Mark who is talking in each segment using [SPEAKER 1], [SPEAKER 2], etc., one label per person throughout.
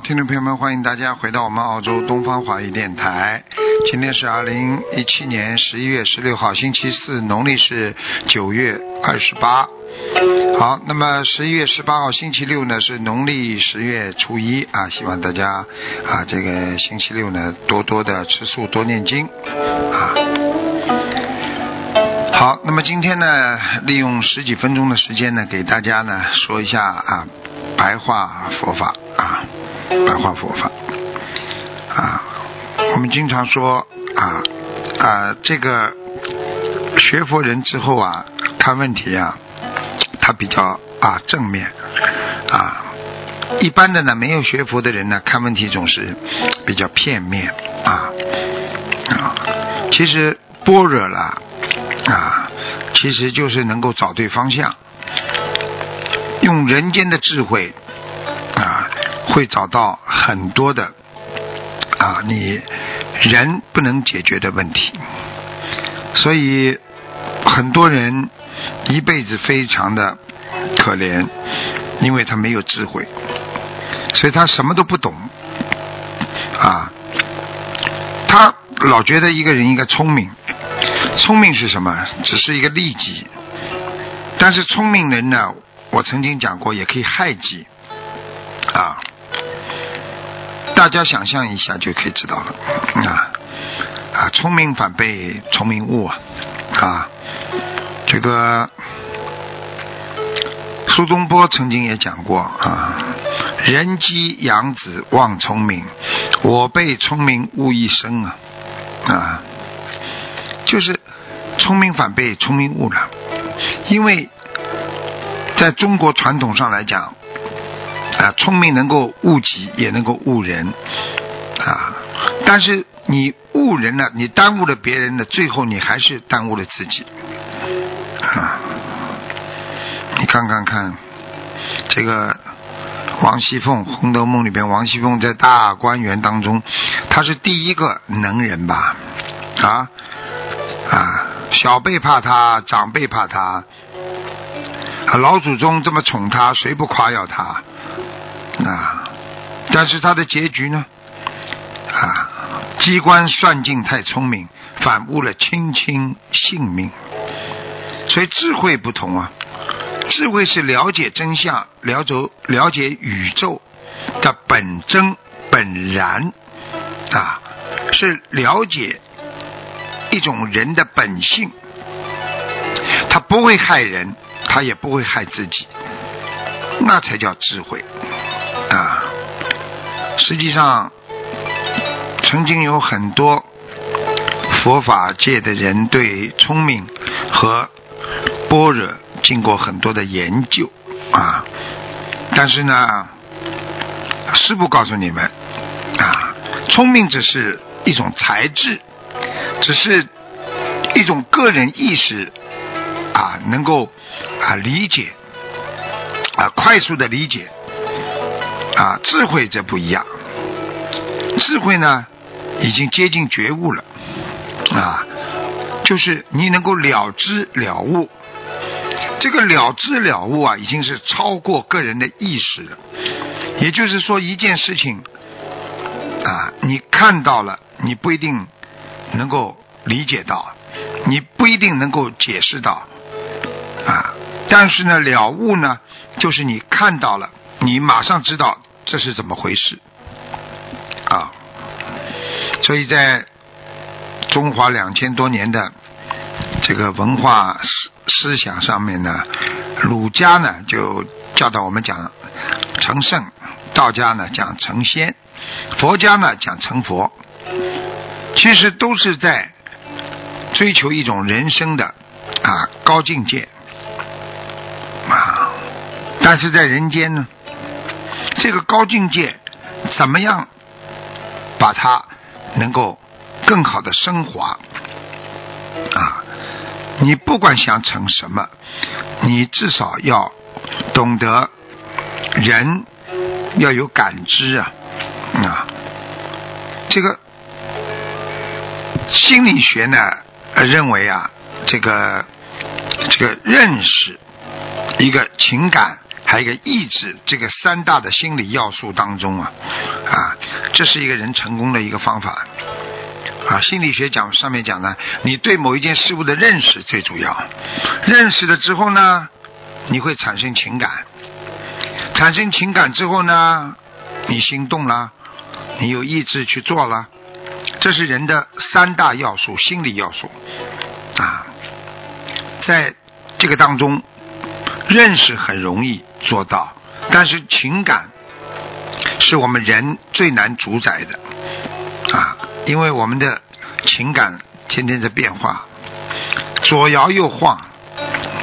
[SPEAKER 1] 听众朋友们，欢迎大家回到我们澳洲东方华语电台。今天是二零一七年十一月十六号，星期四，农历是九月二十八。好，那么十一月十八号星期六呢，是农历十月初一啊，希望大家啊，这个星期六呢，多多的吃素，多念经啊。好，那么今天呢，利用十几分钟的时间呢，给大家呢说一下啊，白话佛法啊。白话佛法啊，我们经常说啊啊，这个学佛人之后啊，看问题啊，他比较啊正面啊。一般的呢，没有学佛的人呢，看问题总是比较片面啊啊。其实般若啦啊，其实就是能够找对方向，用人间的智慧。会找到很多的啊，你人不能解决的问题，所以很多人一辈子非常的可怜，因为他没有智慧，所以他什么都不懂啊。他老觉得一个人应该聪明，聪明是什么？只是一个利己，但是聪明人呢，我曾经讲过，也可以害己啊。大家想象一下就可以知道了啊啊！聪明反被聪明误啊啊！这个苏东坡曾经也讲过啊：“人机养子望聪明，我被聪明误一生啊啊！”就是聪明反被聪明误了，因为在中国传统上来讲。啊，聪明能够误己，也能够误人啊！但是你误人了，你耽误了别人的，最后你还是耽误了自己啊！你看看看，这个王熙凤，《红楼梦》里边，王熙凤在大观园当中，她是第一个能人吧？啊啊，小辈怕她，长辈怕她，老祖宗这么宠她，谁不夸耀她？啊！但是他的结局呢？啊，机关算尽太聪明，反误了卿卿性命。所以智慧不同啊，智慧是了解真相，了解了解宇宙的本真本然啊，是了解一种人的本性。他不会害人，他也不会害自己，那才叫智慧。啊，实际上，曾经有很多佛法界的人对聪明和般若经过很多的研究啊，但是呢，师父告诉你们啊，聪明只是一种才智，只是一种个人意识啊，能够啊理解啊快速的理解。啊，智慧这不一样，智慧呢，已经接近觉悟了，啊，就是你能够了知了悟，这个了知了悟啊，已经是超过个人的意识了。也就是说，一件事情啊，你看到了，你不一定能够理解到，你不一定能够解释到，啊，但是呢，了悟呢，就是你看到了。你马上知道这是怎么回事啊！所以在中华两千多年的这个文化思思想上面呢，儒家呢就教导我们讲成圣，道家呢讲成仙，佛家呢讲成佛，其实都是在追求一种人生的啊高境界啊。但是在人间呢，这个高境界怎么样把它能够更好的升华啊？你不管想成什么，你至少要懂得人要有感知啊啊！这个心理学呢认为啊，这个这个认识一个情感。还有一个意志，这个三大的心理要素当中啊，啊，这是一个人成功的一个方法啊。心理学讲上面讲呢，你对某一件事物的认识最主要，认识了之后呢，你会产生情感，产生情感之后呢，你心动了，你有意志去做了，这是人的三大要素，心理要素啊，在这个当中。认识很容易做到，但是情感是我们人最难主宰的啊！因为我们的情感天天在变化，左摇右晃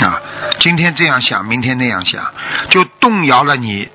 [SPEAKER 1] 啊！今天这样想，明天那样想，就动摇了你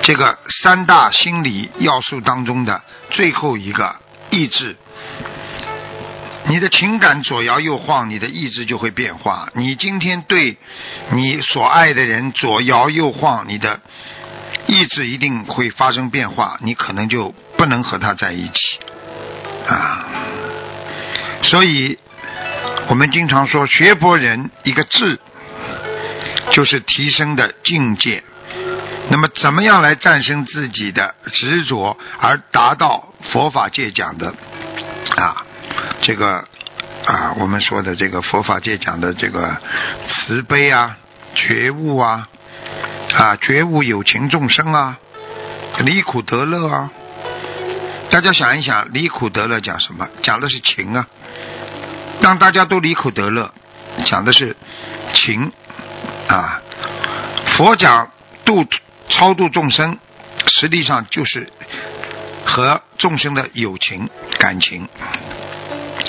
[SPEAKER 1] 这个三大心理要素当中的最后一个意志。你的情感左摇右晃，你的意志就会变化。你今天对你所爱的人左摇右晃，你的意志一定会发生变化，你可能就不能和他在一起啊。所以，我们经常说，学佛人一个智，就是提升的境界。那么，怎么样来战胜自己的执着，而达到佛法界讲的啊？这个啊，我们说的这个佛法界讲的这个慈悲啊、觉悟啊、啊觉悟有情众生啊、离苦得乐啊，大家想一想，离苦得乐讲什么？讲的是情啊。让大家都离苦得乐，讲的是情啊。佛讲度超度众生，实际上就是和众生的友情感情。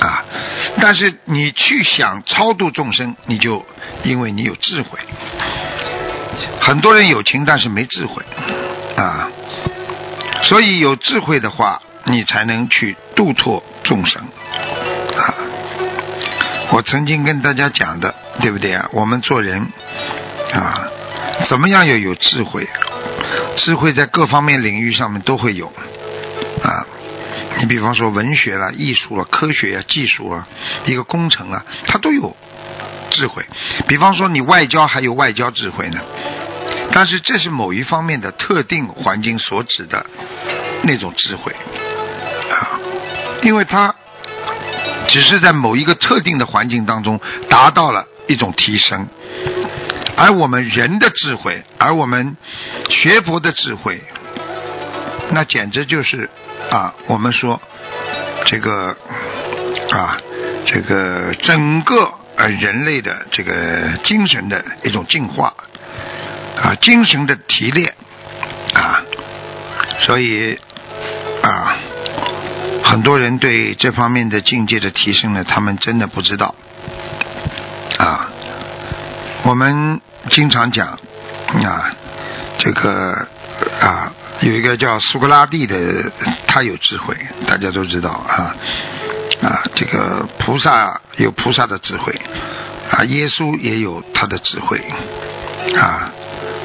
[SPEAKER 1] 啊！但是你去想超度众生，你就因为你有智慧。很多人有情，但是没智慧啊。所以有智慧的话，你才能去度脱众生啊。我曾经跟大家讲的，对不对啊？我们做人啊，怎么样要有智慧？智慧在各方面领域上面都会有啊。你比方说文学了、艺术了、科学呀、技术了，一个工程啊，它都有智慧。比方说你外交还有外交智慧呢，但是这是某一方面的特定环境所指的那种智慧啊，因为它只是在某一个特定的环境当中达到了一种提升，而我们人的智慧，而我们学佛的智慧，那简直就是。啊，我们说这个啊，这个整个呃人类的这个精神的一种进化啊，精神的提炼啊，所以啊，很多人对这方面的境界的提升呢，他们真的不知道啊。我们经常讲啊，这个啊。有一个叫苏格拉底的，他有智慧，大家都知道啊啊，这个菩萨有菩萨的智慧啊，耶稣也有他的智慧啊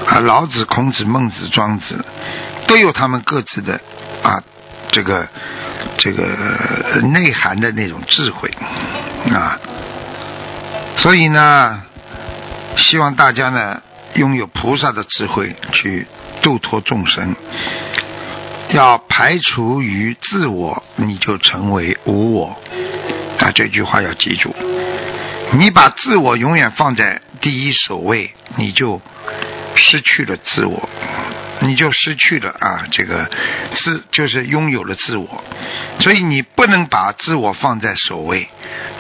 [SPEAKER 1] 啊，老子、孔子、孟子、庄子都有他们各自的啊这个这个内涵的那种智慧啊，所以呢，希望大家呢拥有菩萨的智慧去。度脱众生，要排除于自我，你就成为无我。啊，这句话要记住。你把自我永远放在第一首位，你就失去了自我，你就失去了啊，这个自就是拥有了自我。所以你不能把自我放在首位，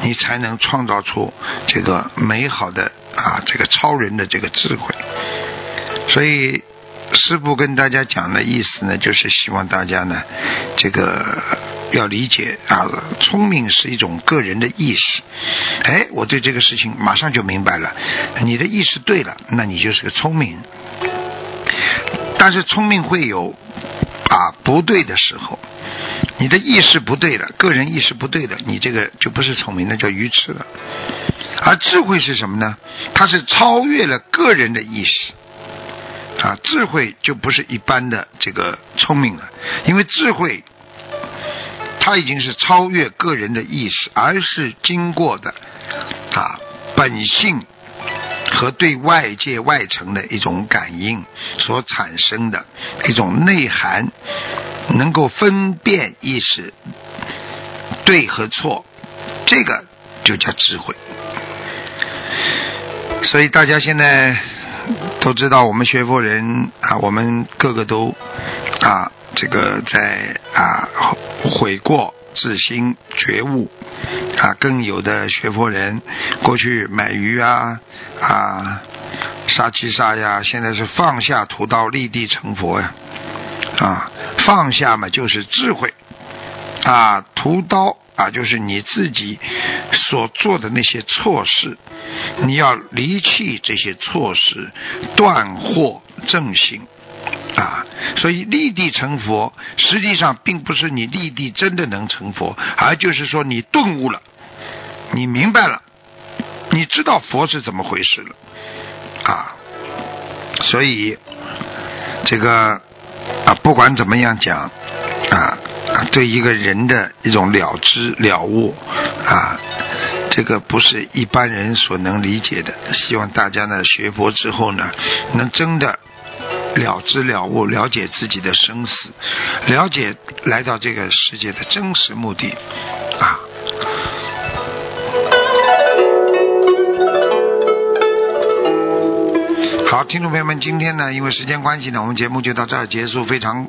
[SPEAKER 1] 你才能创造出这个美好的啊，这个超人的这个智慧。所以。师父跟大家讲的意思呢，就是希望大家呢，这个要理解啊，聪明是一种个人的意识。哎，我对这个事情马上就明白了，你的意识对了，那你就是个聪明但是聪明会有啊不对的时候，你的意识不对了，个人意识不对的，你这个就不是聪明，那叫愚痴了。而智慧是什么呢？它是超越了个人的意识。啊，智慧就不是一般的这个聪明了，因为智慧，它已经是超越个人的意识，而是经过的啊本性和对外界外层的一种感应所产生的一种内涵，能够分辨意识对和错，这个就叫智慧。所以大家现在。都知道我们学佛人啊，我们个个都啊，这个在啊悔过自新觉悟啊，更有的学佛人过去买鱼啊啊杀鸡杀呀，现在是放下屠刀立地成佛呀啊，放下嘛就是智慧。啊，屠刀啊就是你自己所做的那些错事。你要离弃这些错事，断惑正行啊！所以立地成佛，实际上并不是你立地真的能成佛，而就是说你顿悟了，你明白了，你知道佛是怎么回事了啊！所以这个啊，不管怎么样讲啊，对一个人的一种了知了悟啊。这个不是一般人所能理解的。希望大家呢学佛之后呢，能真的了知了悟，了解自己的生死，了解来到这个世界的真实目的啊。好，听众朋友们，今天呢，因为时间关系呢，我们节目就到这儿结束。非常